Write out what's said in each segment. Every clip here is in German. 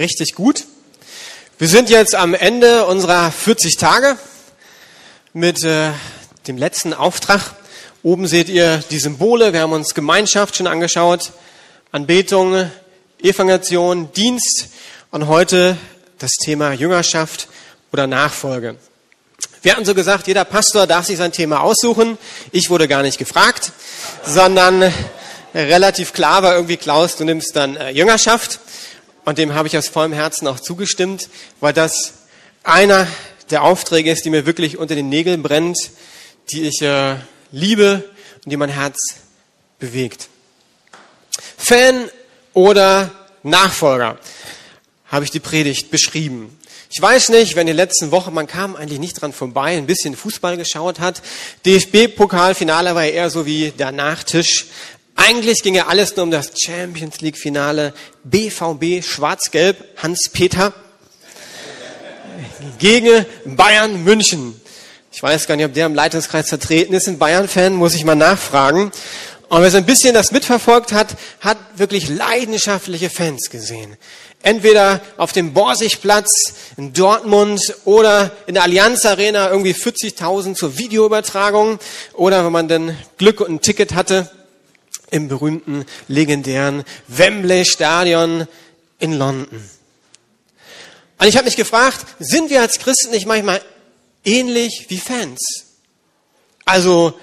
richtig gut. Wir sind jetzt am Ende unserer 40 Tage mit äh, dem letzten Auftrag. Oben seht ihr die Symbole. Wir haben uns Gemeinschaft schon angeschaut, Anbetung, Evangelisation, Dienst und heute das Thema Jüngerschaft oder Nachfolge. Wir hatten so gesagt, jeder Pastor darf sich sein Thema aussuchen. Ich wurde gar nicht gefragt, sondern relativ klar war irgendwie, Klaus, du nimmst dann äh, Jüngerschaft. Und dem habe ich aus vollem Herzen auch zugestimmt, weil das einer der Aufträge ist, die mir wirklich unter den Nägeln brennt, die ich äh, liebe und die mein Herz bewegt. Fan oder Nachfolger habe ich die Predigt beschrieben. Ich weiß nicht, wenn die letzten Wochen, man kam eigentlich nicht dran vorbei, ein bisschen Fußball geschaut hat. DFB-Pokalfinale war ja eher so wie der Nachtisch. Eigentlich ging ja alles nur um das Champions League Finale. BVB Schwarz-Gelb, Hans-Peter gegen Bayern München. Ich weiß gar nicht, ob der im Leitungskreis vertreten ist. Ein Bayern-Fan, muss ich mal nachfragen. Und wer so ein bisschen das mitverfolgt hat, hat wirklich leidenschaftliche Fans gesehen. Entweder auf dem Borsigplatz in Dortmund oder in der Allianz Arena irgendwie 40.000 zur Videoübertragung oder wenn man dann Glück und ein Ticket hatte, im berühmten, legendären Wembley Stadion in London. Und ich habe mich gefragt, sind wir als Christen nicht manchmal ähnlich wie Fans? Also,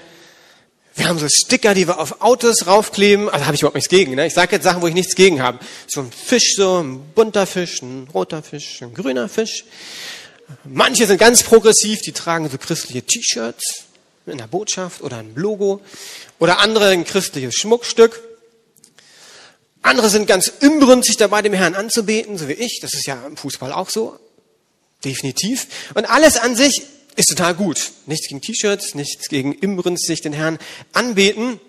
wir haben so Sticker, die wir auf Autos raufkleben. Also habe ich überhaupt nichts gegen. Ne? Ich sage jetzt Sachen, wo ich nichts gegen habe. So ein Fisch, so ein bunter Fisch, ein roter Fisch, ein grüner Fisch. Manche sind ganz progressiv, die tragen so christliche T-Shirts mit einer Botschaft oder ein Logo. Oder andere ein christliches Schmuckstück. Andere sind ganz inbrünstig dabei, dem Herrn anzubeten, so wie ich. Das ist ja im Fußball auch so. Definitiv. Und alles an sich ist total gut. Nichts gegen T-Shirts, nichts gegen inbrünstig den Herrn anbeten.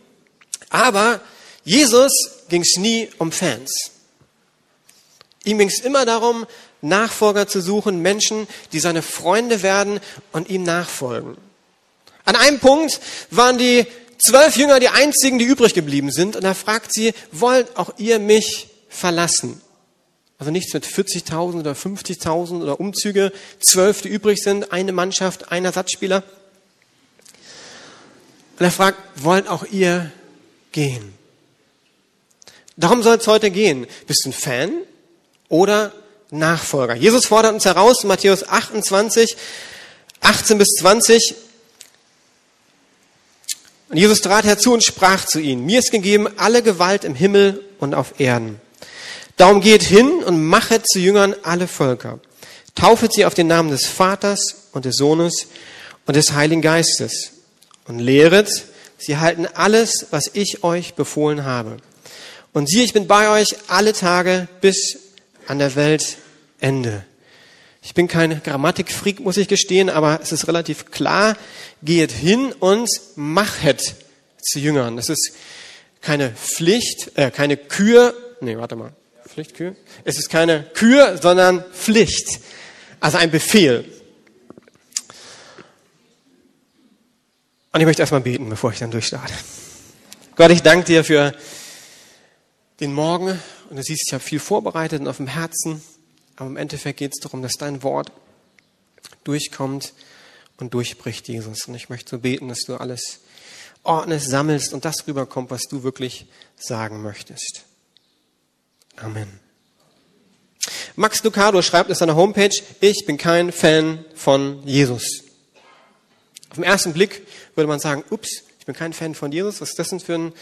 Aber Jesus ging es nie um Fans. Ihm ging es immer darum, Nachfolger zu suchen, Menschen, die seine Freunde werden und ihm nachfolgen. An einem Punkt waren die zwölf Jünger die einzigen, die übrig geblieben sind. Und er fragt sie, wollt auch ihr mich verlassen? Also nichts mit 40.000 oder 50.000 oder Umzüge, zwölf, die übrig sind, eine Mannschaft, ein Ersatzspieler. Und er fragt, wollt auch ihr gehen? Darum soll es heute gehen. Bist du ein Fan oder Nachfolger? Jesus fordert uns heraus, Matthäus 28, 18 bis 20, und Jesus trat herzu und sprach zu ihnen, mir ist gegeben alle Gewalt im Himmel und auf Erden. Darum geht hin und machet zu Jüngern alle Völker. Taufet sie auf den Namen des Vaters und des Sohnes und des Heiligen Geistes und lehret, sie halten alles, was ich euch befohlen habe. Und siehe, ich bin bei euch alle Tage bis an der Weltende. Ich bin kein Grammatikfreak, muss ich gestehen, aber es ist relativ klar. Geht hin und machet zu Jüngern. Das ist keine Pflicht, äh, keine Kür. Nee, warte mal. Pflicht, Kür? Es ist keine Kür, sondern Pflicht. Also ein Befehl. Und ich möchte erstmal beten, bevor ich dann durchstarte. Gott, ich danke dir für den Morgen. Und du siehst, ich habe viel vorbereitet und auf dem Herzen. Aber im Endeffekt geht es darum, dass dein Wort durchkommt und durchbricht, Jesus. Und ich möchte so beten, dass du alles ordnest, sammelst und das rüberkommt, was du wirklich sagen möchtest. Amen. Max Lucado schreibt auf seiner Homepage, ich bin kein Fan von Jesus. Auf den ersten Blick würde man sagen, ups, ich bin kein Fan von Jesus. Was ist das denn für ein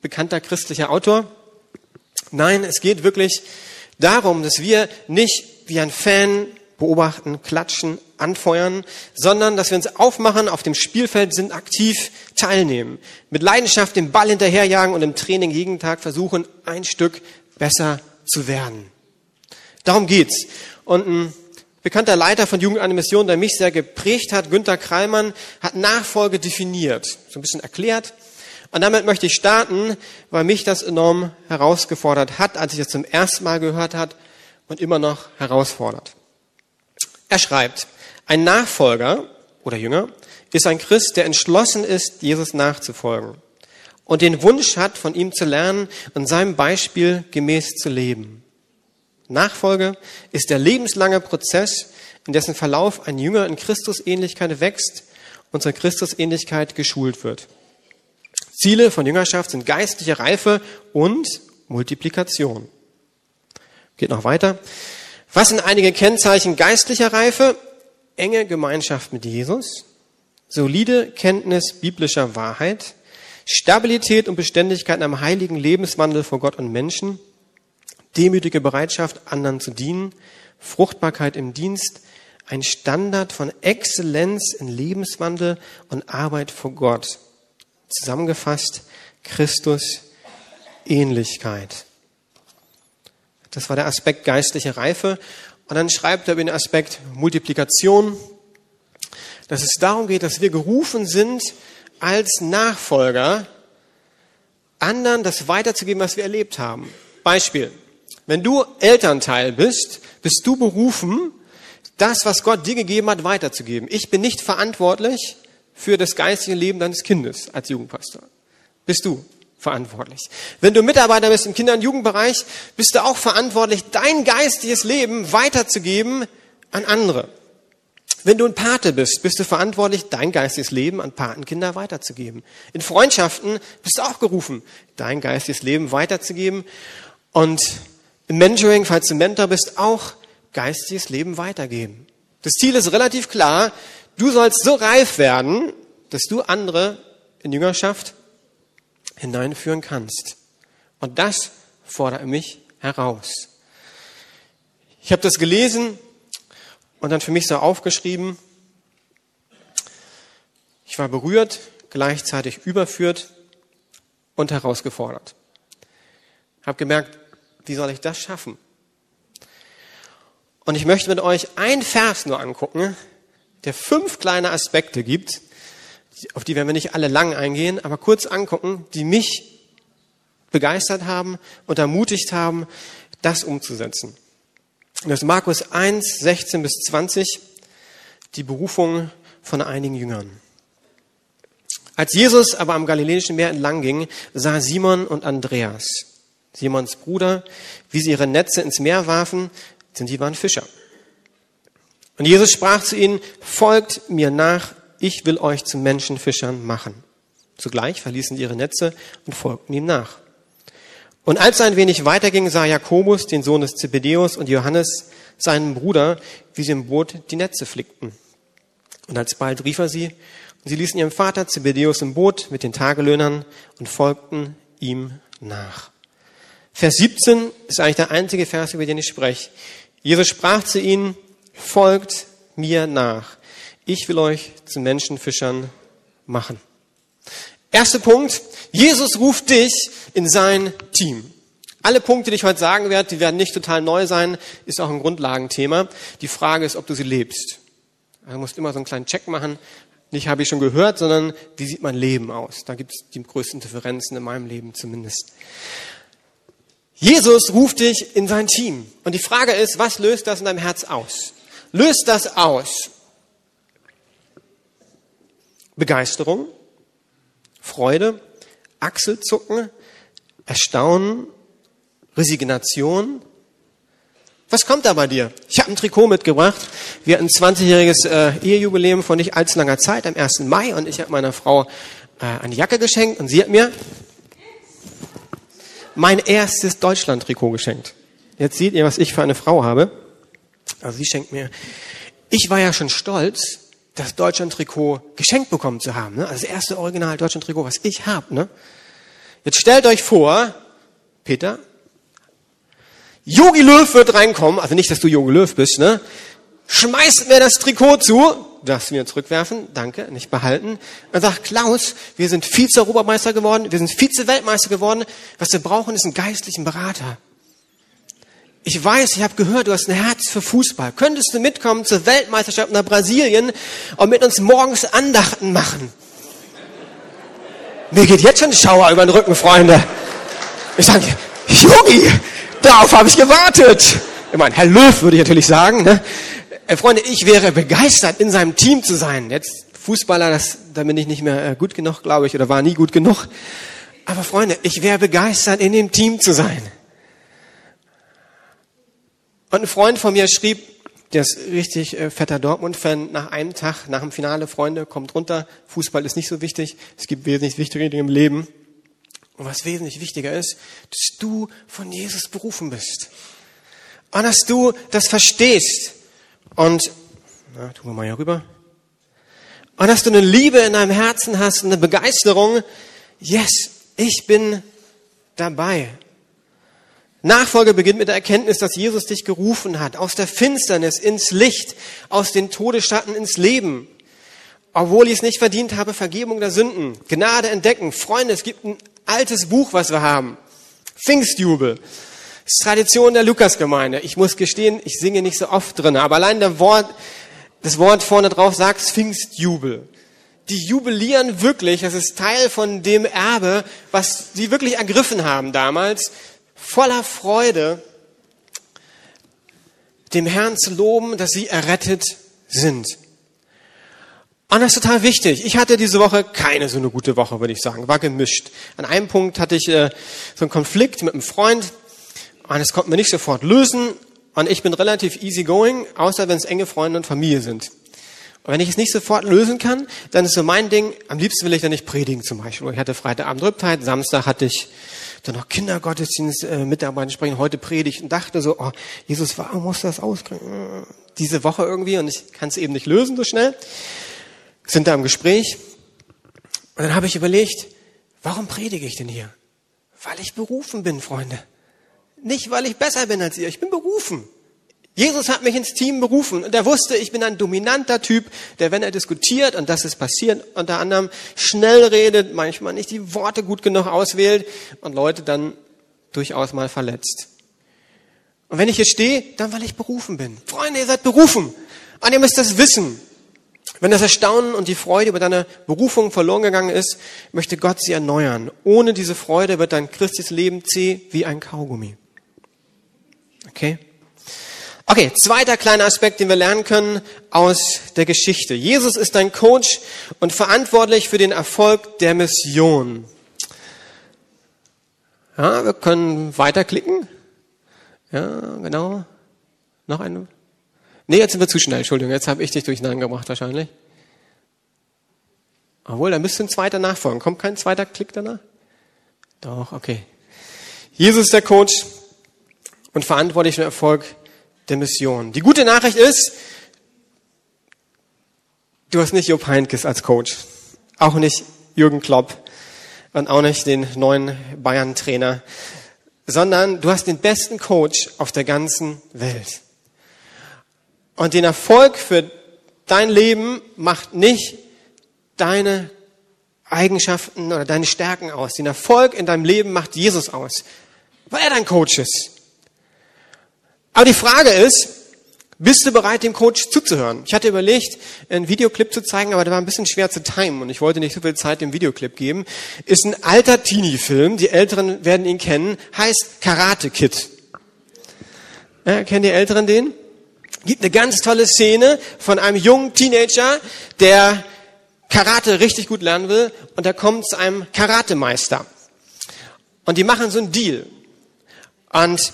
bekannter christlicher Autor? Nein, es geht wirklich darum, dass wir nicht wie ein Fan beobachten, klatschen, anfeuern, sondern dass wir uns aufmachen, auf dem Spielfeld sind, aktiv teilnehmen, mit Leidenschaft den Ball hinterherjagen und im Training jeden Tag versuchen, ein Stück besser zu werden. Darum geht's. Und ein bekannter Leiter von Jugend eine Mission, der mich sehr geprägt hat, Günter Kreilmann, hat Nachfolge definiert, so ein bisschen erklärt. Und damit möchte ich starten, weil mich das enorm herausgefordert hat, als ich es zum ersten Mal gehört hat und immer noch herausfordert. Er schreibt, ein Nachfolger oder Jünger ist ein Christ, der entschlossen ist, Jesus nachzufolgen und den Wunsch hat, von ihm zu lernen und seinem Beispiel gemäß zu leben. Nachfolge ist der lebenslange Prozess, in dessen Verlauf ein Jünger in Christusähnlichkeit wächst und zur Christusähnlichkeit geschult wird. Ziele von Jüngerschaft sind geistliche Reife und Multiplikation. Geht noch weiter. Was sind einige Kennzeichen geistlicher Reife? Enge Gemeinschaft mit Jesus, solide Kenntnis biblischer Wahrheit, Stabilität und Beständigkeit einem heiligen Lebenswandel vor Gott und Menschen, demütige Bereitschaft, anderen zu dienen, Fruchtbarkeit im Dienst, ein Standard von Exzellenz in Lebenswandel und Arbeit vor Gott. Zusammengefasst, Christus Ähnlichkeit. Das war der Aspekt geistliche Reife. Und dann schreibt er über den Aspekt Multiplikation, dass es darum geht, dass wir gerufen sind, als Nachfolger anderen das weiterzugeben, was wir erlebt haben. Beispiel. Wenn du Elternteil bist, bist du berufen, das, was Gott dir gegeben hat, weiterzugeben. Ich bin nicht verantwortlich für das geistige Leben deines Kindes als Jugendpastor. Bist du verantwortlich. Wenn du Mitarbeiter bist im Kinder- und Jugendbereich, bist du auch verantwortlich, dein geistiges Leben weiterzugeben an andere. Wenn du ein Pate bist, bist du verantwortlich, dein geistiges Leben an Patenkinder weiterzugeben. In Freundschaften bist du auch gerufen, dein geistiges Leben weiterzugeben. Und im Mentoring, falls du Mentor bist, auch geistiges Leben weitergeben. Das Ziel ist relativ klar. Du sollst so reif werden, dass du andere in Jüngerschaft hineinführen kannst. Und das fordert mich heraus. Ich habe das gelesen und dann für mich so aufgeschrieben. Ich war berührt, gleichzeitig überführt und herausgefordert. Habe gemerkt, wie soll ich das schaffen? Und ich möchte mit euch ein Vers nur angucken, der fünf kleine Aspekte gibt, auf die werden wir nicht alle lang eingehen, aber kurz angucken, die mich begeistert haben und ermutigt haben, das umzusetzen. Das Markus 1, 16 bis 20, die Berufung von einigen Jüngern. Als Jesus aber am Galiläischen Meer entlang ging, sah Simon und Andreas, Simons Bruder, wie sie ihre Netze ins Meer warfen, denn sie waren Fischer. Und Jesus sprach zu ihnen, folgt mir nach, ich will euch zu Menschenfischern machen. Zugleich verließen sie ihre Netze und folgten ihm nach. Und als er ein wenig weiterging, sah Jakobus, den Sohn des Zebedeus, und Johannes, seinen Bruder, wie sie im Boot die Netze flickten. Und alsbald rief er sie, und sie ließen ihrem Vater Zebedeus im Boot mit den Tagelöhnern und folgten ihm nach. Vers 17 ist eigentlich der einzige Vers, über den ich spreche. Jesus sprach zu ihnen, folgt mir nach. Ich will euch zu Menschenfischern machen. Erster Punkt. Jesus ruft dich in sein Team. Alle Punkte, die ich heute sagen werde, die werden nicht total neu sein, ist auch ein Grundlagenthema. Die Frage ist, ob du sie lebst. Also du musst immer so einen kleinen Check machen. Nicht habe ich schon gehört, sondern wie sieht mein Leben aus? Da gibt es die größten Differenzen in meinem Leben zumindest. Jesus ruft dich in sein Team. Und die Frage ist, was löst das in deinem Herz aus? Löst das aus Begeisterung, Freude, Achselzucken, Erstaunen, Resignation. Was kommt da bei dir? Ich habe ein Trikot mitgebracht. Wir hatten ein 20-jähriges äh, Ehejubiläum von nicht allzu langer Zeit, am 1. Mai, und ich habe meiner Frau äh, eine Jacke geschenkt und sie hat mir mein erstes Deutschland-Trikot geschenkt. Jetzt seht ihr, was ich für eine Frau habe. Also sie schenkt mir. Ich war ja schon stolz, das Deutschland-Trikot geschenkt bekommen zu haben. Ne? Also das erste Original Deutschland-Trikot, was ich habe. Ne? Jetzt stellt euch vor, Peter, Jogi Löw wird reinkommen, also nicht, dass du Jogi Löw bist, ne? schmeißt mir das Trikot zu, darfst du mir zurückwerfen, danke, nicht behalten, und sagt, Klaus, wir sind Vize-Europameister geworden, wir sind Vize-Weltmeister geworden, was wir brauchen, ist einen geistlichen Berater ich weiß, ich habe gehört, du hast ein Herz für Fußball. Könntest du mitkommen zur Weltmeisterschaft nach Brasilien und mit uns morgens Andachten machen? Mir geht jetzt schon ein Schauer über den Rücken, Freunde. Ich sage, Yogi, darauf habe ich gewartet. Ich meine, Herr Löw würde ich natürlich sagen. Ne? Äh, Freunde, ich wäre begeistert, in seinem Team zu sein. Jetzt Fußballer, das, da bin ich nicht mehr äh, gut genug, glaube ich, oder war nie gut genug. Aber Freunde, ich wäre begeistert, in dem Team zu sein. Und ein Freund von mir schrieb, der ist richtig äh, fetter Dortmund-Fan, nach einem Tag, nach dem Finale, Freunde, kommt runter, Fußball ist nicht so wichtig, es gibt wesentlich wichtigere Dinge im Leben. Und was wesentlich wichtiger ist, dass du von Jesus berufen bist. Und dass du das verstehst. Und, na, tun wir mal hier rüber. Und dass du eine Liebe in deinem Herzen hast, eine Begeisterung. Yes, ich bin dabei. Nachfolge beginnt mit der Erkenntnis, dass Jesus dich gerufen hat, aus der Finsternis ins Licht, aus den Todesschatten ins Leben. Obwohl ich es nicht verdient habe, Vergebung der Sünden, Gnade entdecken. Freunde, es gibt ein altes Buch, was wir haben. Pfingstjubel. Das ist Tradition der Lukasgemeinde. Ich muss gestehen, ich singe nicht so oft drin, aber allein der Wort, das Wort vorne drauf sagt Pfingstjubel. Die jubilieren wirklich, das ist Teil von dem Erbe, was sie wirklich ergriffen haben damals, voller Freude, dem Herrn zu loben, dass sie errettet sind. Und das ist total wichtig. Ich hatte diese Woche keine so eine gute Woche, würde ich sagen. War gemischt. An einem Punkt hatte ich äh, so einen Konflikt mit einem Freund und das konnten wir nicht sofort lösen. Und ich bin relativ easygoing, außer wenn es enge Freunde und Familie sind. Und wenn ich es nicht sofort lösen kann, dann ist so mein Ding, am liebsten will ich dann nicht predigen zum Beispiel. Ich hatte Freitagabend Rübtheit, Samstag hatte ich dann noch Kindergottesdienst, äh, sprechen, heute predigt und dachte so, oh, Jesus, warum muss das auskriegen? Diese Woche irgendwie und ich kann es eben nicht lösen so schnell sind da im Gespräch und dann habe ich überlegt, warum predige ich denn hier? Weil ich berufen bin, Freunde. Nicht, weil ich besser bin als ihr. Ich bin berufen. Jesus hat mich ins Team berufen und er wusste, ich bin ein dominanter Typ, der, wenn er diskutiert, und das ist passiert, unter anderem schnell redet, manchmal nicht die Worte gut genug auswählt und Leute dann durchaus mal verletzt. Und wenn ich hier stehe, dann weil ich berufen bin. Freunde, ihr seid berufen. Und ihr müsst das wissen. Wenn das Erstaunen und die Freude über deine Berufung verloren gegangen ist, möchte Gott sie erneuern. Ohne diese Freude wird dein christliches Leben zäh wie ein Kaugummi. Okay? Okay, zweiter kleiner Aspekt, den wir lernen können aus der Geschichte. Jesus ist dein Coach und verantwortlich für den Erfolg der Mission. Ja, wir können weiterklicken. Ja, genau. Noch eine. Nee, jetzt sind wir zu schnell, Entschuldigung, jetzt habe ich dich durcheinander gebracht wahrscheinlich. Obwohl, da müsste ein zweiter nachfolgen. Kommt kein zweiter Klick danach? Doch, okay. Jesus ist der Coach und verantwortlich für den Erfolg der Mission. Die gute Nachricht ist, du hast nicht Jupp Heynckes als Coach. Auch nicht Jürgen Klopp und auch nicht den neuen Bayern-Trainer, sondern du hast den besten Coach auf der ganzen Welt. Und den Erfolg für dein Leben macht nicht deine Eigenschaften oder deine Stärken aus. Den Erfolg in deinem Leben macht Jesus aus, weil er dein Coach ist. Aber die Frage ist, bist du bereit, dem Coach zuzuhören? Ich hatte überlegt, einen Videoclip zu zeigen, aber der war ein bisschen schwer zu timen und ich wollte nicht so viel Zeit dem Videoclip geben. Ist ein alter Teenie-Film, die Älteren werden ihn kennen, heißt Karate Kid. Ja, kennen die Älteren den? gibt eine ganz tolle Szene von einem jungen Teenager, der Karate richtig gut lernen will und der kommt zu einem Karatemeister. Und die machen so einen Deal. Und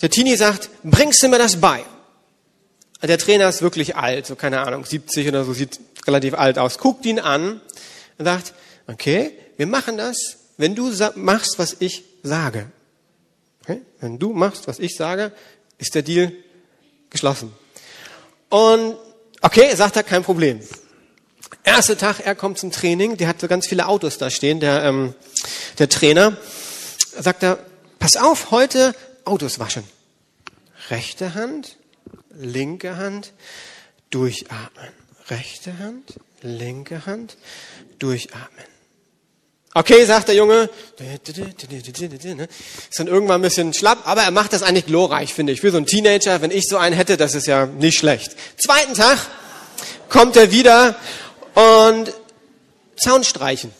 der Teenie sagt, bringst du mir das bei? Der Trainer ist wirklich alt, so keine Ahnung, 70 oder so, sieht relativ alt aus. Guckt ihn an und sagt, okay, wir machen das, wenn du machst, was ich sage. Okay? Wenn du machst, was ich sage, ist der Deal geschlossen. Und okay, sagt er, kein Problem. Erster Tag, er kommt zum Training, der hat so ganz viele Autos da stehen, der, ähm, der Trainer. Sagt er, pass auf, heute Autos waschen. Rechte Hand, linke Hand, durchatmen. Rechte Hand, linke Hand, durchatmen. Okay, sagt der Junge. Ist dann irgendwann ein bisschen schlapp, aber er macht das eigentlich glorreich, finde ich. Für so einen Teenager, wenn ich so einen hätte, das ist ja nicht schlecht. Zweiten Tag kommt er wieder und Zaun streichen.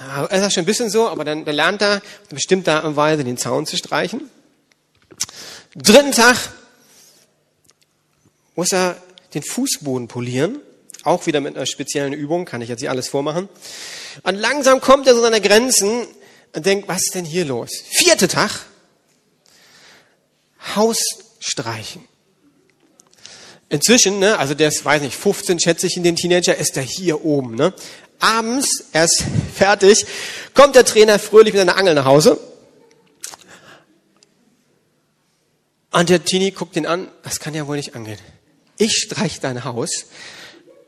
Er ist schon ein bisschen so, aber dann, dann lernt er bestimmt da und Weise den Zaun zu streichen. Dritten Tag muss er den Fußboden polieren. Auch wieder mit einer speziellen Übung, kann ich jetzt hier alles vormachen. Und langsam kommt er zu seiner Grenzen und denkt, was ist denn hier los? Vierte Tag Haus streichen. Inzwischen, ne, also der ist, weiß nicht, 15 schätze ich in den Teenager, ist er hier oben. Ne? Abends, er ist fertig, kommt der Trainer fröhlich mit einer Angel nach Hause. Und der Teenie guckt ihn an, das kann ja wohl nicht angehen. Ich streich dein Haus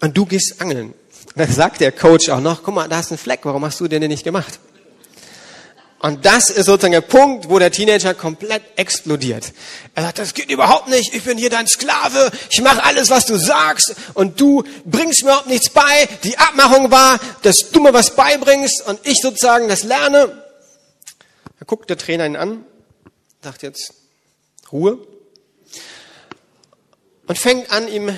und du gehst angeln. Dann sagt der Coach auch noch, guck mal, da ist ein Fleck, warum hast du den denn nicht gemacht? Und das ist sozusagen der Punkt, wo der Teenager komplett explodiert. Er sagt, das geht überhaupt nicht, ich bin hier dein Sklave, ich mache alles, was du sagst und du bringst mir überhaupt nichts bei. Die Abmachung war, dass du mir was beibringst und ich sozusagen das lerne. Da guckt der Trainer ihn an, sagt jetzt Ruhe und fängt an, ihm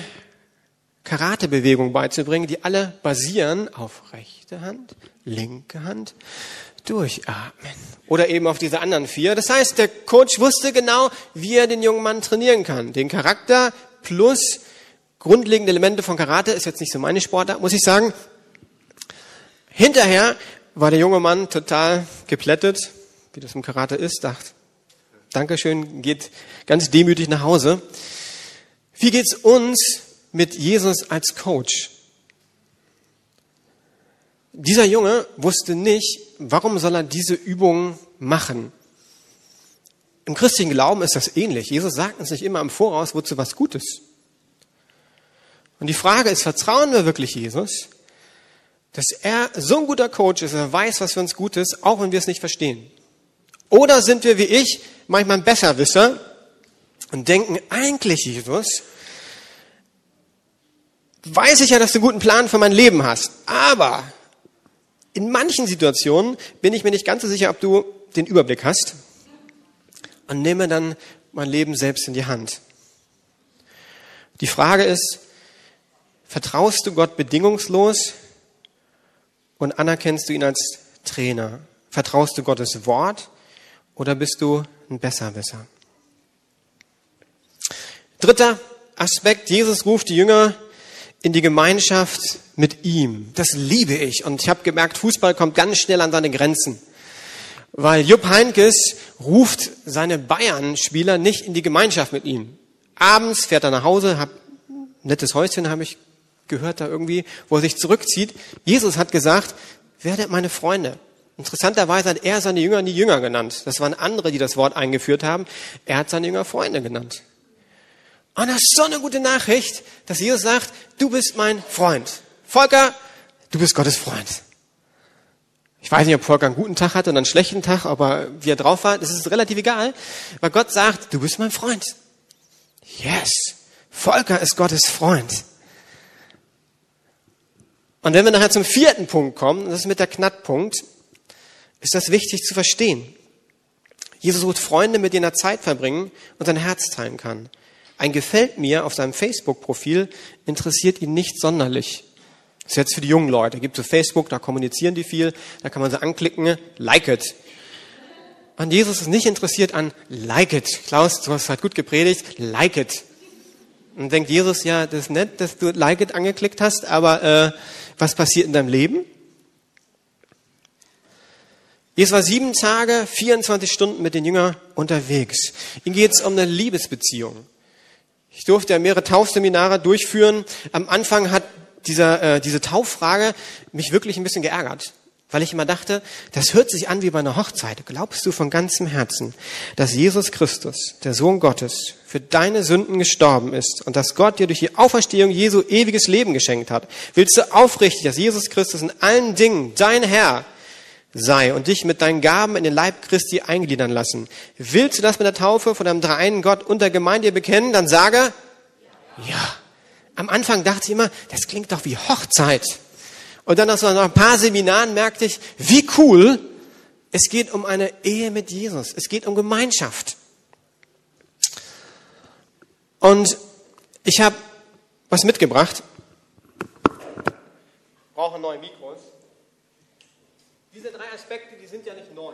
Karatebewegungen beizubringen, die alle basieren auf rechte Hand, linke Hand, durchatmen. Oder eben auf diese anderen vier. Das heißt, der Coach wusste genau, wie er den jungen Mann trainieren kann. Den Charakter plus grundlegende Elemente von Karate ist jetzt nicht so meine Sportart, muss ich sagen. Hinterher war der junge Mann total geplättet, wie das im Karate ist, dachte, Dankeschön, geht ganz demütig nach Hause. Wie geht's uns mit Jesus als Coach? Dieser Junge wusste nicht, warum soll er diese Übung machen. Im christlichen Glauben ist das ähnlich. Jesus sagt uns nicht immer im Voraus, wozu was Gutes. Und die Frage ist, vertrauen wir wirklich Jesus, dass er so ein guter Coach ist, er weiß, was für uns gut ist, auch wenn wir es nicht verstehen? Oder sind wir wie ich manchmal ein Besserwisser und denken, eigentlich, Jesus, weiß ich ja, dass du einen guten Plan für mein Leben hast, aber in manchen Situationen bin ich mir nicht ganz so sicher, ob du den Überblick hast und nehme dann mein Leben selbst in die Hand. Die Frage ist, vertraust du Gott bedingungslos und anerkennst du ihn als Trainer? Vertraust du Gottes Wort oder bist du ein Besserwisser? Dritter Aspekt, Jesus ruft die Jünger in die Gemeinschaft mit ihm. Das liebe ich. Und ich habe gemerkt, Fußball kommt ganz schnell an seine Grenzen. Weil Jupp Heinkes ruft seine Bayern-Spieler nicht in die Gemeinschaft mit ihm. Abends fährt er nach Hause, hab nettes Häuschen, habe ich gehört da irgendwie, wo er sich zurückzieht. Jesus hat gesagt, werdet meine Freunde. Interessanterweise hat er seine Jünger nie Jünger genannt. Das waren andere, die das Wort eingeführt haben. Er hat seine Jünger Freunde genannt. Und das ist so eine gute Nachricht, dass Jesus sagt, du bist mein Freund. Volker, du bist Gottes Freund. Ich weiß nicht, ob Volker einen guten Tag hatte oder einen schlechten Tag, aber wie er drauf war, das ist relativ egal, weil Gott sagt, du bist mein Freund. Yes, Volker ist Gottes Freund. Und wenn wir nachher zum vierten Punkt kommen, das ist mit der Knackpunkt, ist das wichtig zu verstehen. Jesus sucht Freunde, mit denen er Zeit verbringen und sein Herz teilen kann. Ein Gefällt mir auf seinem Facebook-Profil interessiert ihn nicht sonderlich. Das ist jetzt für die jungen Leute. Gibt so Facebook, da kommunizieren die viel, da kann man sie anklicken, like it. Und Jesus ist nicht interessiert an like it. Klaus, du hast halt gut gepredigt, like it. Und denkt Jesus, ja, das ist nett, dass du like it angeklickt hast, aber äh, was passiert in deinem Leben? Jesus war sieben Tage, 24 Stunden mit den Jüngern unterwegs. Ihm geht es um eine Liebesbeziehung. Ich durfte ja mehrere Taufseminare durchführen. Am Anfang hat dieser, äh, diese Tauffrage mich wirklich ein bisschen geärgert, weil ich immer dachte, das hört sich an wie bei einer Hochzeit. Glaubst du von ganzem Herzen, dass Jesus Christus, der Sohn Gottes, für deine Sünden gestorben ist und dass Gott dir durch die Auferstehung Jesu ewiges Leben geschenkt hat? Willst du aufrichtig, dass Jesus Christus in allen Dingen dein Herr, sei und dich mit deinen Gaben in den Leib Christi eingliedern lassen. Willst du das mit der Taufe von deinem dreieinen Gott und der Gemeinde bekennen? Dann sage, ja. Am Anfang dachte ich immer, das klingt doch wie Hochzeit. Und dann nach ein paar Seminaren merkte ich, wie cool, es geht um eine Ehe mit Jesus. Es geht um Gemeinschaft. Und ich habe was mitgebracht. Ich brauche neue Mikros. Diese drei Aspekte, die sind ja nicht neu.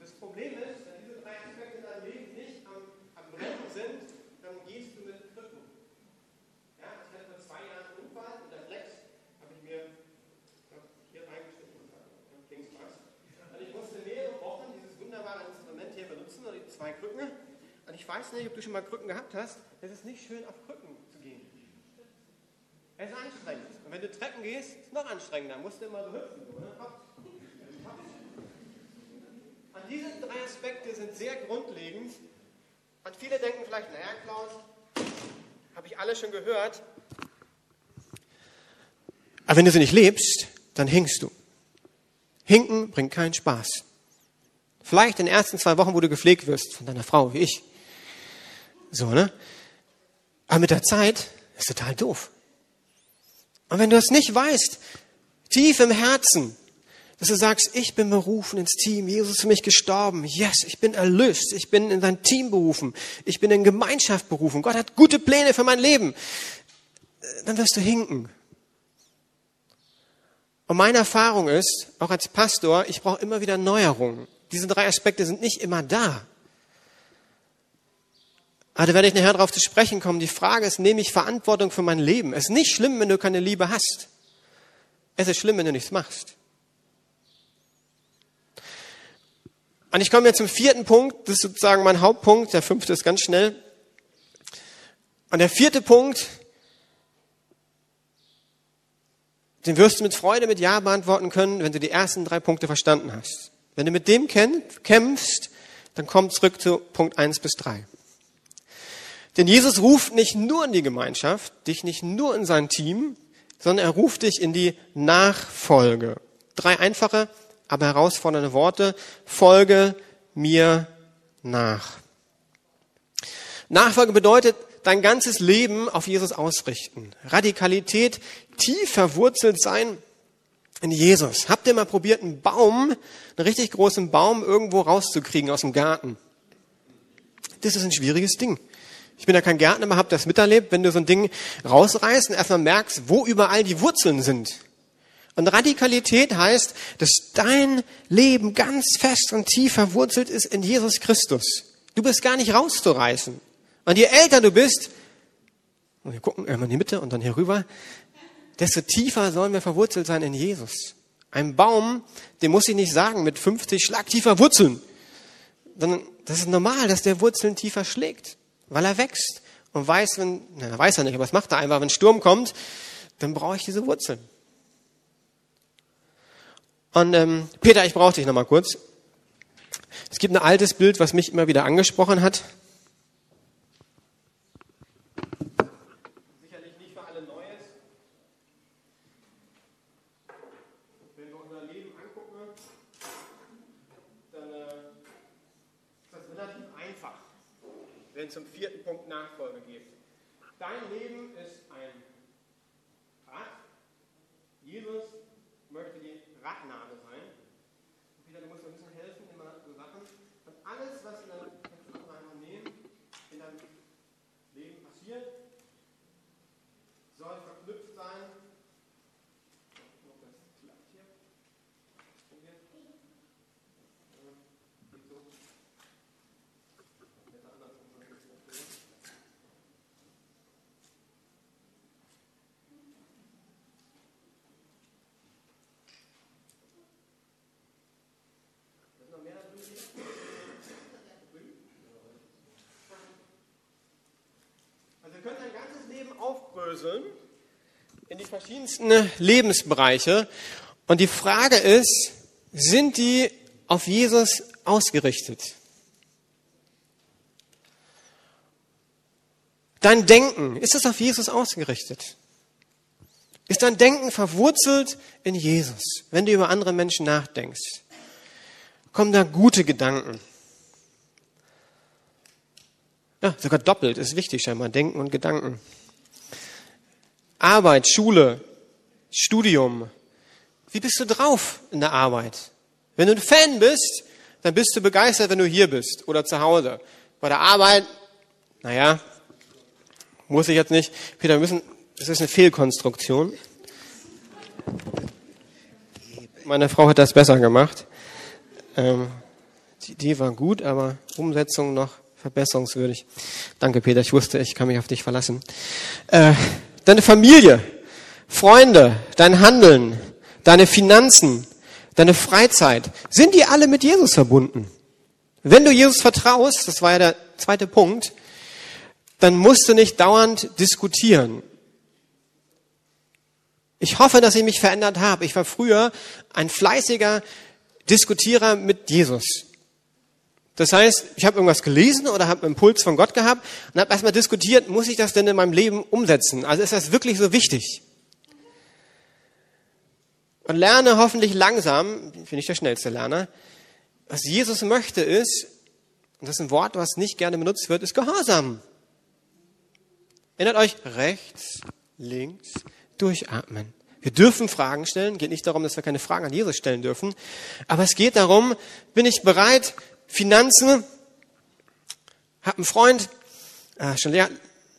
Das Problem ist, wenn diese drei Aspekte in deinem Leben nicht am, am Brennen sind, dann gehst du mit Krücken. Ja, ich hatte vor zwei Jahren einen Unfall und der Flex habe ich mir hier reingeschnitten und Und ich musste mehrere Wochen dieses wunderbare Instrument hier benutzen, die zwei Krücken. Und ich ich weiß nicht, ob du schon mal Krücken gehabt hast, es ist nicht schön, auf Krücken zu gehen. Es ist anstrengend. Und wenn du Treppen gehst, ist es noch anstrengender. Musst du immer so hüpfen. Oder? Und diese drei Aspekte sind sehr grundlegend. Und viele denken vielleicht, naja, Klaus, habe ich alle schon gehört. Aber wenn du sie nicht lebst, dann hinkst du. Hinken bringt keinen Spaß. Vielleicht in den ersten zwei Wochen, wo du gepflegt wirst von deiner Frau, wie ich. So, ne? Aber mit der Zeit ist total doof. Und wenn du es nicht weißt, tief im Herzen, dass du sagst, ich bin berufen ins Team, Jesus ist für mich gestorben, yes, ich bin erlöst, ich bin in sein Team berufen, ich bin in Gemeinschaft berufen, Gott hat gute Pläne für mein Leben, dann wirst du hinken. Und meine Erfahrung ist, auch als Pastor, ich brauche immer wieder Neuerungen. Diese drei Aspekte sind nicht immer da. Aber da werde ich nachher darauf zu sprechen kommen. Die Frage ist, nehme ich Verantwortung für mein Leben? Es ist nicht schlimm, wenn du keine Liebe hast. Es ist schlimm, wenn du nichts machst. Und ich komme jetzt zum vierten Punkt. Das ist sozusagen mein Hauptpunkt. Der fünfte ist ganz schnell. Und der vierte Punkt, den wirst du mit Freude mit Ja beantworten können, wenn du die ersten drei Punkte verstanden hast. Wenn du mit dem kämpfst, dann komm zurück zu Punkt eins bis drei. Denn Jesus ruft nicht nur in die Gemeinschaft, dich nicht nur in sein Team, sondern er ruft dich in die Nachfolge. Drei einfache, aber herausfordernde Worte. Folge mir nach. Nachfolge bedeutet, dein ganzes Leben auf Jesus ausrichten. Radikalität, tief verwurzelt sein in Jesus. Habt ihr mal probiert, einen Baum, einen richtig großen Baum irgendwo rauszukriegen aus dem Garten? Das ist ein schwieriges Ding. Ich bin ja kein Gärtner, aber habe das miterlebt, wenn du so ein Ding rausreißt und erstmal merkst, wo überall die Wurzeln sind. Und Radikalität heißt, dass dein Leben ganz fest und tief verwurzelt ist in Jesus Christus. Du bist gar nicht rauszureißen. Und je älter du bist, und wir gucken einmal in die Mitte und dann hier rüber, desto tiefer sollen wir verwurzelt sein in Jesus. Ein Baum, dem muss ich nicht sagen, mit 50 Schlag tiefer Wurzeln. Sondern das ist normal, dass der Wurzeln tiefer schlägt, weil er wächst und weiß, wenn, na, weiß er nicht, aber was macht er einfach, wenn Sturm kommt, dann brauche ich diese Wurzeln. Und ähm, Peter, ich brauche dich nochmal kurz. Es gibt ein altes Bild, was mich immer wieder angesprochen hat. Zum vierten Punkt Nachfolge geht. Dein Leben ist ein Rad. Jesus möchte die Radnadel sein. Peter, du musst mir ein bisschen helfen, immer so Sachen. Und alles, was in deinem, nehmen, in deinem Leben passiert, soll verknüpft sein können ein ganzes Leben aufbröseln in die verschiedensten Lebensbereiche. Und die Frage ist, sind die auf Jesus ausgerichtet? Dein Denken, ist es auf Jesus ausgerichtet? Ist dein Denken verwurzelt in Jesus, wenn du über andere Menschen nachdenkst? Kommen da gute Gedanken? Ja, sogar doppelt ist wichtig scheinbar. Denken und Gedanken. Arbeit, Schule, Studium. Wie bist du drauf in der Arbeit? Wenn du ein Fan bist, dann bist du begeistert, wenn du hier bist oder zu Hause. Bei der Arbeit, naja, muss ich jetzt nicht. Peter, wir müssen, das ist eine Fehlkonstruktion. Meine Frau hat das besser gemacht. Ähm, die Idee war gut, aber Umsetzung noch verbesserungswürdig. Danke, Peter. Ich wusste, ich kann mich auf dich verlassen. Äh, deine Familie, Freunde, dein Handeln, deine Finanzen, deine Freizeit, sind die alle mit Jesus verbunden? Wenn du Jesus vertraust, das war ja der zweite Punkt, dann musst du nicht dauernd diskutieren. Ich hoffe, dass ich mich verändert habe. Ich war früher ein fleißiger Diskutierer mit Jesus. Das heißt, ich habe irgendwas gelesen oder habe einen Impuls von Gott gehabt und habe erstmal diskutiert, muss ich das denn in meinem Leben umsetzen? Also ist das wirklich so wichtig? Und lerne hoffentlich langsam, bin ich der schnellste Lerner, was Jesus möchte ist, und das ist ein Wort, was nicht gerne benutzt wird, ist Gehorsam. Erinnert euch, rechts, links, durchatmen. Wir dürfen Fragen stellen, geht nicht darum, dass wir keine Fragen an Jesus stellen dürfen, aber es geht darum, bin ich bereit, Finanzen, hab einen Freund, äh, schon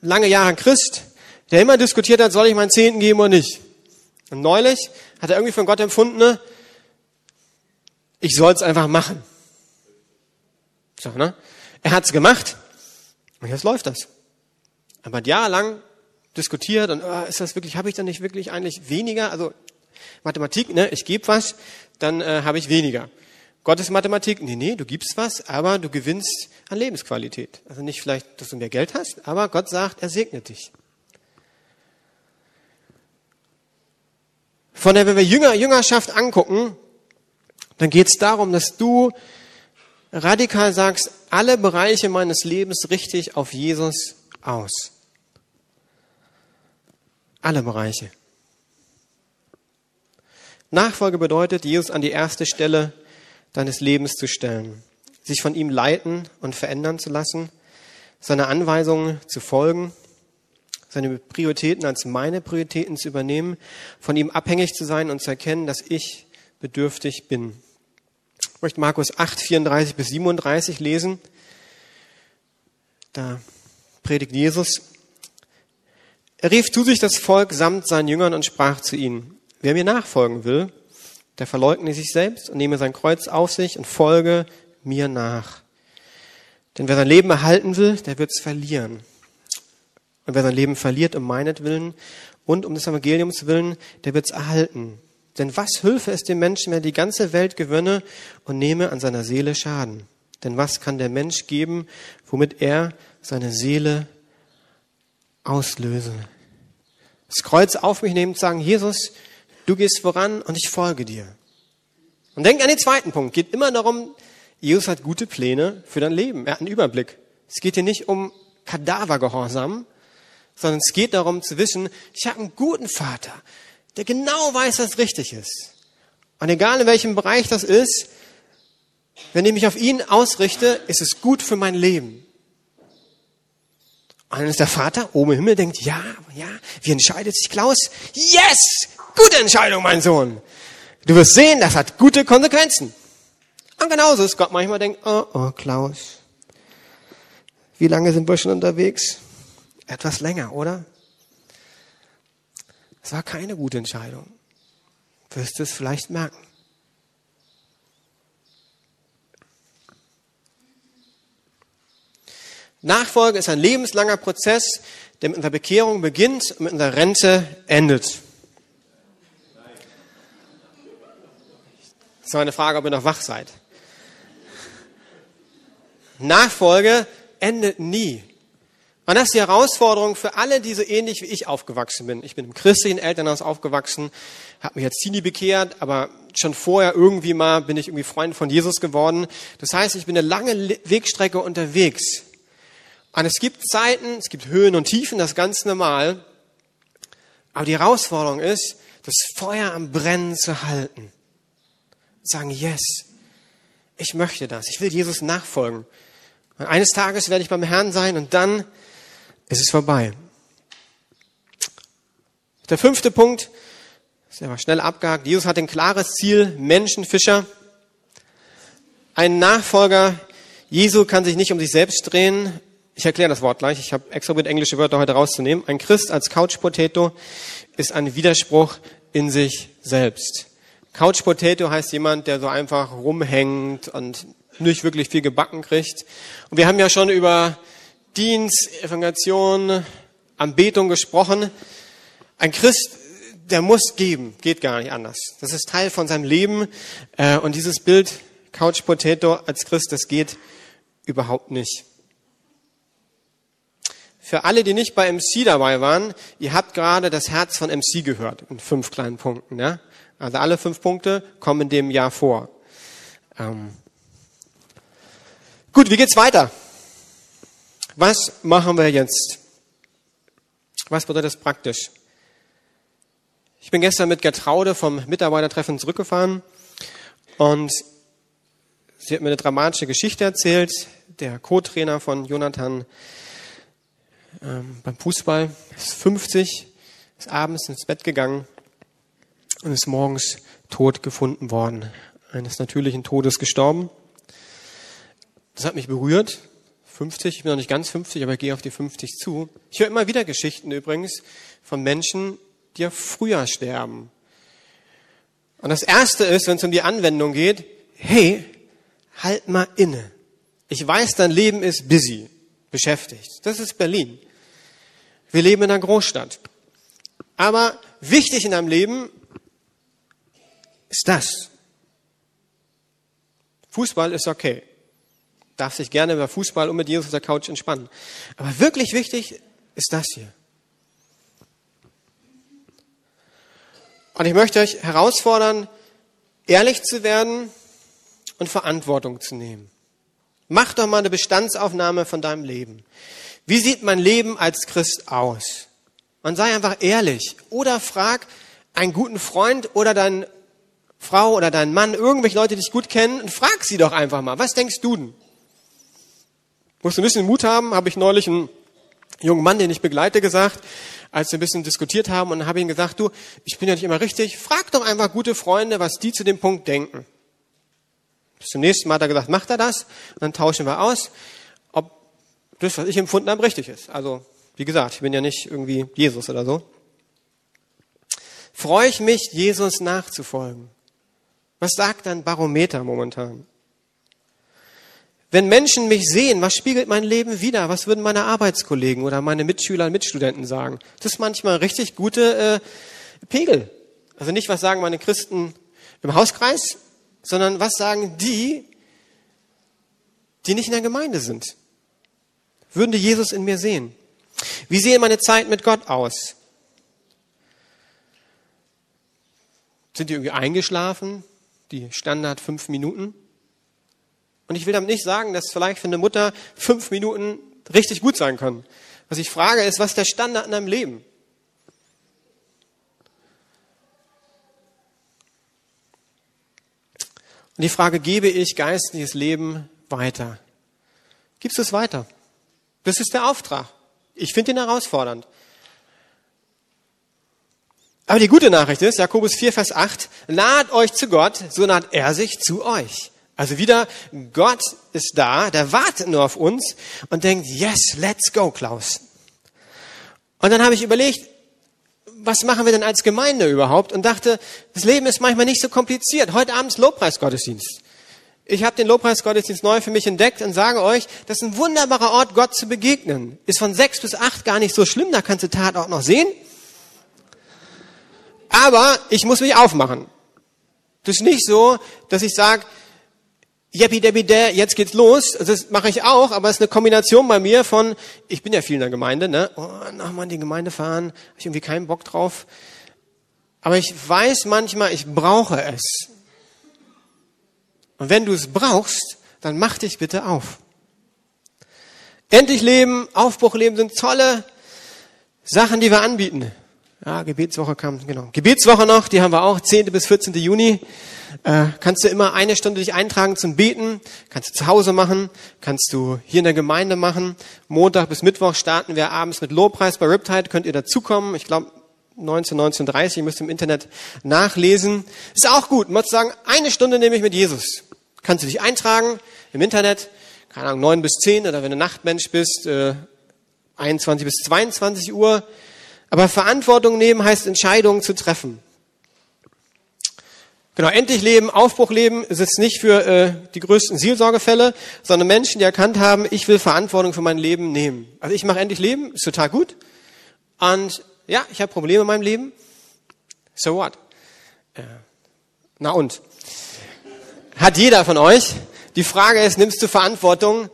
lange Jahre Christ, der immer diskutiert hat, soll ich meinen Zehnten geben oder nicht. Und neulich hat er irgendwie von Gott empfunden, ne, ich soll es einfach machen. So, ne? Er hat's gemacht und jetzt läuft das. Aber jahrelang diskutiert und oh, ist das wirklich, habe ich dann nicht wirklich eigentlich weniger? Also Mathematik, ne, ich gebe was, dann äh, habe ich weniger. Gottes Mathematik, nee, nee, du gibst was, aber du gewinnst an Lebensqualität. Also nicht vielleicht, dass du mehr Geld hast, aber Gott sagt, er segnet dich. Von der, wenn wir Jünger, Jüngerschaft angucken, dann geht es darum, dass du radikal sagst, alle Bereiche meines Lebens richtig auf Jesus aus. Alle Bereiche. Nachfolge bedeutet, Jesus an die erste Stelle deines Lebens zu stellen, sich von ihm leiten und verändern zu lassen, seine Anweisungen zu folgen, seine Prioritäten als meine Prioritäten zu übernehmen, von ihm abhängig zu sein und zu erkennen, dass ich bedürftig bin. Ich möchte Markus 8, 34 bis 37 lesen. Da predigt Jesus. Er rief zu sich das Volk samt seinen Jüngern und sprach zu ihnen, wer mir nachfolgen will, der verleugne sich selbst und nehme sein Kreuz auf sich und folge mir nach. Denn wer sein Leben erhalten will, der wird es verlieren. Und wer sein Leben verliert um meinetwillen und um des Evangeliums willen, der wird es erhalten. Denn was hülfe es dem Menschen, wenn er die ganze Welt gewönne und nehme an seiner Seele Schaden? Denn was kann der Mensch geben, womit er seine Seele auslöse? Das Kreuz auf mich nehmen und sagen, Jesus, du gehst voran und ich folge dir. Und denk an den zweiten Punkt. Geht immer darum, Jesus hat gute Pläne für dein Leben. Er hat einen Überblick. Es geht hier nicht um Kadavergehorsam, sondern es geht darum zu wissen, ich habe einen guten Vater, der genau weiß, was richtig ist. Und egal in welchem Bereich das ist, wenn ich mich auf ihn ausrichte, ist es gut für mein Leben. Und dann ist der Vater oben im Himmel, denkt, ja, ja, wie entscheidet sich Klaus? Yes! Gute Entscheidung, mein Sohn. Du wirst sehen, das hat gute Konsequenzen. Und genauso ist Gott manchmal denkt, oh, oh, Klaus. Wie lange sind wir schon unterwegs? Etwas länger, oder? Es war keine gute Entscheidung. Wirst du es vielleicht merken. Nachfolge ist ein lebenslanger Prozess, der mit unserer Bekehrung beginnt und mit unserer Rente endet. Das ist eine Frage, ob ihr noch wach seid. Nachfolge endet nie. Und das ist die Herausforderung für alle, die so ähnlich wie ich aufgewachsen bin. Ich bin im christlichen Elternhaus aufgewachsen, habe mich als Teenie bekehrt, aber schon vorher irgendwie mal bin ich irgendwie Freund von Jesus geworden. Das heißt, ich bin eine lange Wegstrecke unterwegs. Und es gibt Zeiten, es gibt Höhen und Tiefen, das ist ganz normal. Aber die Herausforderung ist, das Feuer am Brennen zu halten. Sagen, yes, ich möchte das. Ich will Jesus nachfolgen. Und eines Tages werde ich beim Herrn sein und dann ist es vorbei. Der fünfte Punkt, ist aber schnell abgehakt. Jesus hat ein klares Ziel, Menschenfischer. Ein Nachfolger Jesu kann sich nicht um sich selbst drehen, ich erkläre das Wort gleich. Ich habe extra mit englische Wörter heute rauszunehmen. Ein Christ als Couch Potato ist ein Widerspruch in sich selbst. Couch Potato heißt jemand, der so einfach rumhängt und nicht wirklich viel gebacken kriegt. Und wir haben ja schon über Dienst, Evangelisation, Anbetung gesprochen. Ein Christ, der muss geben, geht gar nicht anders. Das ist Teil von seinem Leben. Äh, und dieses Bild Couch Potato als Christ, das geht überhaupt nicht. Für alle, die nicht bei MC dabei waren, ihr habt gerade das Herz von MC gehört in fünf kleinen Punkten. Ja? Also alle fünf Punkte kommen in dem Jahr vor. Ähm Gut, wie geht's weiter? Was machen wir jetzt? Was bedeutet das praktisch? Ich bin gestern mit Gertraude vom Mitarbeitertreffen zurückgefahren und sie hat mir eine dramatische Geschichte erzählt. Der Co-Trainer von Jonathan ähm, beim Fußball ist 50, ist abends ins Bett gegangen und ist morgens tot gefunden worden. Eines natürlichen Todes gestorben. Das hat mich berührt. 50, ich bin noch nicht ganz 50, aber ich gehe auf die 50 zu. Ich höre immer wieder Geschichten übrigens von Menschen, die ja früher sterben. Und das erste ist, wenn es um die Anwendung geht, hey, halt mal inne. Ich weiß, dein Leben ist busy, beschäftigt. Das ist Berlin. Wir leben in einer Großstadt. Aber wichtig in deinem Leben ist das. Fußball ist okay. Darf sich gerne über Fußball und mit Jesus auf der Couch entspannen. Aber wirklich wichtig ist das hier. Und ich möchte euch herausfordern, ehrlich zu werden und Verantwortung zu nehmen. Mach doch mal eine Bestandsaufnahme von deinem Leben. Wie sieht mein Leben als Christ aus? Und sei einfach ehrlich. Oder frag einen guten Freund oder deine Frau oder deinen Mann, irgendwelche Leute, die dich gut kennen, und frag sie doch einfach mal, was denkst du denn? Musst du ein bisschen Mut haben, habe ich neulich einen jungen Mann, den ich begleite, gesagt, als wir ein bisschen diskutiert haben und habe ihm gesagt, du, ich bin ja nicht immer richtig, frag doch einfach gute Freunde, was die zu dem Punkt denken. Bis zum nächsten Mal hat er gesagt, macht er das? Und dann tauschen wir aus, das, was ich empfunden habe, richtig ist. Also, wie gesagt, ich bin ja nicht irgendwie Jesus oder so. Freue ich mich, Jesus nachzufolgen? Was sagt ein Barometer momentan? Wenn Menschen mich sehen, was spiegelt mein Leben wider? Was würden meine Arbeitskollegen oder meine Mitschüler und Mitstudenten sagen? Das ist manchmal richtig gute äh, Pegel. Also nicht, was sagen meine Christen im Hauskreis, sondern was sagen die, die nicht in der Gemeinde sind? Würden die Jesus in mir sehen? Wie sehen meine Zeit mit Gott aus? Sind die irgendwie eingeschlafen? Die Standard fünf Minuten? Und ich will damit nicht sagen, dass vielleicht für eine Mutter fünf Minuten richtig gut sein können. Was ich frage ist, was ist der Standard in deinem Leben? Und die Frage, gebe ich geistliches Leben weiter? Gibst du es weiter? Das ist der Auftrag. Ich finde ihn herausfordernd. Aber die gute Nachricht ist, Jakobus 4, Vers 8, naht euch zu Gott, so naht er sich zu euch. Also wieder, Gott ist da, der wartet nur auf uns und denkt, yes, let's go, Klaus. Und dann habe ich überlegt, was machen wir denn als Gemeinde überhaupt? Und dachte, das Leben ist manchmal nicht so kompliziert. Heute Abend Lobpreisgottesdienst. Ich habe den Lobpreisgottesdienst neu für mich entdeckt und sage euch, das ist ein wunderbarer Ort, Gott zu begegnen. Ist von sechs bis acht gar nicht so schlimm, da kannst du Tat auch noch sehen. Aber ich muss mich aufmachen. Das ist nicht so, dass ich sage, Jeppy Debbie der, jetzt geht's los. Das mache ich auch, aber es ist eine Kombination bei mir von, ich bin ja viel in der Gemeinde, ne? Oh, nochmal in die Gemeinde fahren, habe ich irgendwie keinen Bock drauf. Aber ich weiß manchmal, ich brauche es. Und wenn du es brauchst, dann mach dich bitte auf. Endlich Leben, Aufbruchleben sind tolle Sachen, die wir anbieten. Ja, Gebetswoche kam, genau. Gebetswoche noch, die haben wir auch, 10. bis 14. Juni. Äh, kannst du immer eine Stunde dich eintragen zum Beten, kannst du zu Hause machen, kannst du hier in der Gemeinde machen. Montag bis Mittwoch starten wir abends mit Lobpreis bei Riptide, könnt ihr dazukommen. Ich glaube 19, 19.30 ihr müsst im Internet nachlesen. Ist auch gut, mal zu sagen, eine Stunde nehme ich mit Jesus. Kannst du dich eintragen im Internet, keine Ahnung, 9 bis 10 oder wenn du Nachtmensch bist, äh, 21 bis 22 Uhr. Aber Verantwortung nehmen heißt Entscheidungen zu treffen. Genau, endlich leben, Aufbruch leben ist jetzt nicht für äh, die größten Seelsorgefälle, sondern Menschen, die erkannt haben, ich will Verantwortung für mein Leben nehmen. Also ich mache endlich Leben, ist total gut. Und ja, ich habe Probleme in meinem Leben. So what? Äh, na und? Hat jeder von euch. Die Frage ist, nimmst du Verantwortung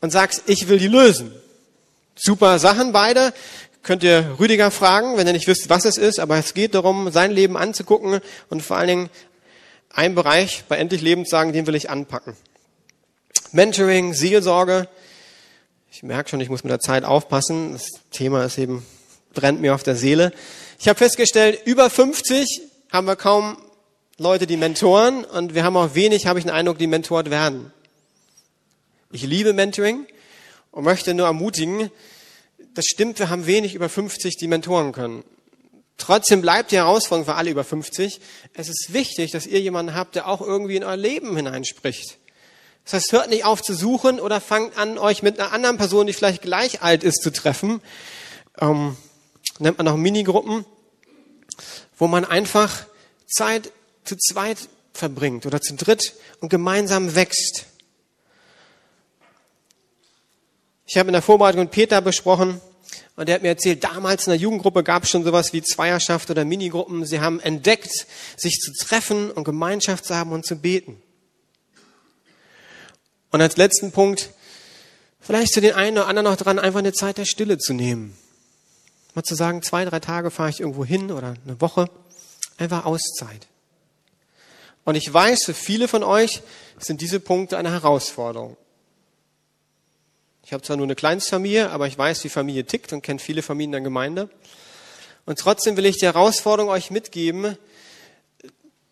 und sagst, ich will die lösen? Super Sachen beide. Könnt ihr Rüdiger fragen, wenn ihr nicht wisst, was es ist, aber es geht darum, sein Leben anzugucken und vor allen Dingen einen Bereich bei Endlich Leben zu sagen, den will ich anpacken. Mentoring, Seelsorge. Ich merke schon, ich muss mit der Zeit aufpassen. Das Thema ist eben, brennt mir auf der Seele. Ich habe festgestellt, über 50 haben wir kaum Leute, die mentoren und wir haben auch wenig, habe ich den Eindruck, die mentort werden. Ich liebe Mentoring und möchte nur ermutigen, das stimmt, wir haben wenig über 50, die mentoren können. Trotzdem bleibt die Herausforderung für alle über 50. Es ist wichtig, dass ihr jemanden habt, der auch irgendwie in euer Leben hineinspricht. Das heißt, hört nicht auf zu suchen oder fangt an, euch mit einer anderen Person, die vielleicht gleich alt ist, zu treffen. Ähm, nennt man auch Minigruppen, wo man einfach Zeit zu zweit verbringt oder zu dritt und gemeinsam wächst. Ich habe in der Vorbereitung mit Peter besprochen und der hat mir erzählt, damals in der Jugendgruppe gab es schon sowas wie Zweierschaft oder Minigruppen. Sie haben entdeckt, sich zu treffen und Gemeinschaft zu haben und zu beten. Und als letzten Punkt, vielleicht zu den einen oder anderen noch dran, einfach eine Zeit der Stille zu nehmen. Mal zu sagen, zwei, drei Tage fahre ich irgendwo hin oder eine Woche. Einfach Auszeit. Und ich weiß, für viele von euch sind diese Punkte eine Herausforderung. Ich habe zwar nur eine Kleinstfamilie, aber ich weiß, wie Familie tickt und kenne viele Familien der Gemeinde. Und trotzdem will ich die Herausforderung euch mitgeben,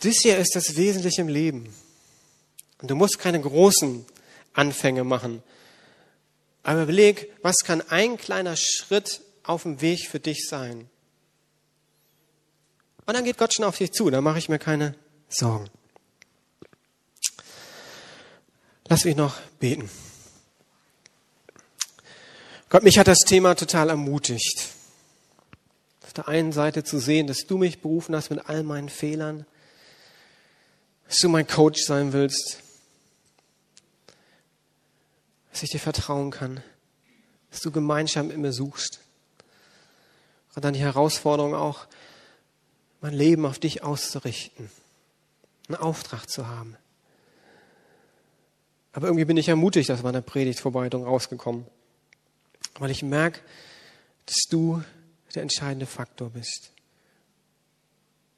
das hier ist das Wesentliche im Leben. Und du musst keine großen Anfänge machen. Aber überleg, was kann ein kleiner Schritt auf dem Weg für dich sein? Und dann geht Gott schon auf dich zu, da mache ich mir keine Sorgen. Lass mich noch beten. Gott, mich hat das Thema total ermutigt. Auf der einen Seite zu sehen, dass du mich berufen hast mit all meinen Fehlern, dass du mein Coach sein willst, dass ich dir vertrauen kann, dass du Gemeinschaft mit mir suchst. Und dann die Herausforderung auch, mein Leben auf dich auszurichten, einen Auftrag zu haben. Aber irgendwie bin ich ermutigt aus meiner Predigtvorbereitung rausgekommen weil ich merke, dass du der entscheidende Faktor bist.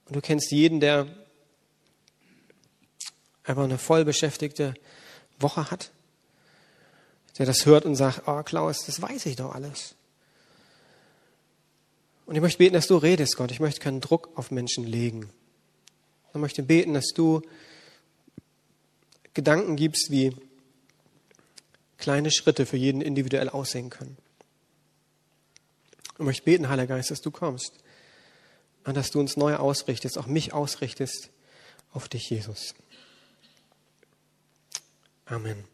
Und du kennst jeden, der einfach eine voll beschäftigte Woche hat, der das hört und sagt, oh Klaus, das weiß ich doch alles. Und ich möchte beten, dass du redest, Gott. Ich möchte keinen Druck auf Menschen legen. Ich möchte beten, dass du Gedanken gibst, wie kleine Schritte für jeden individuell aussehen können. Ich möchte beten, Heiliger Geist, dass du kommst und dass du uns neu ausrichtest, auch mich ausrichtest auf dich, Jesus. Amen.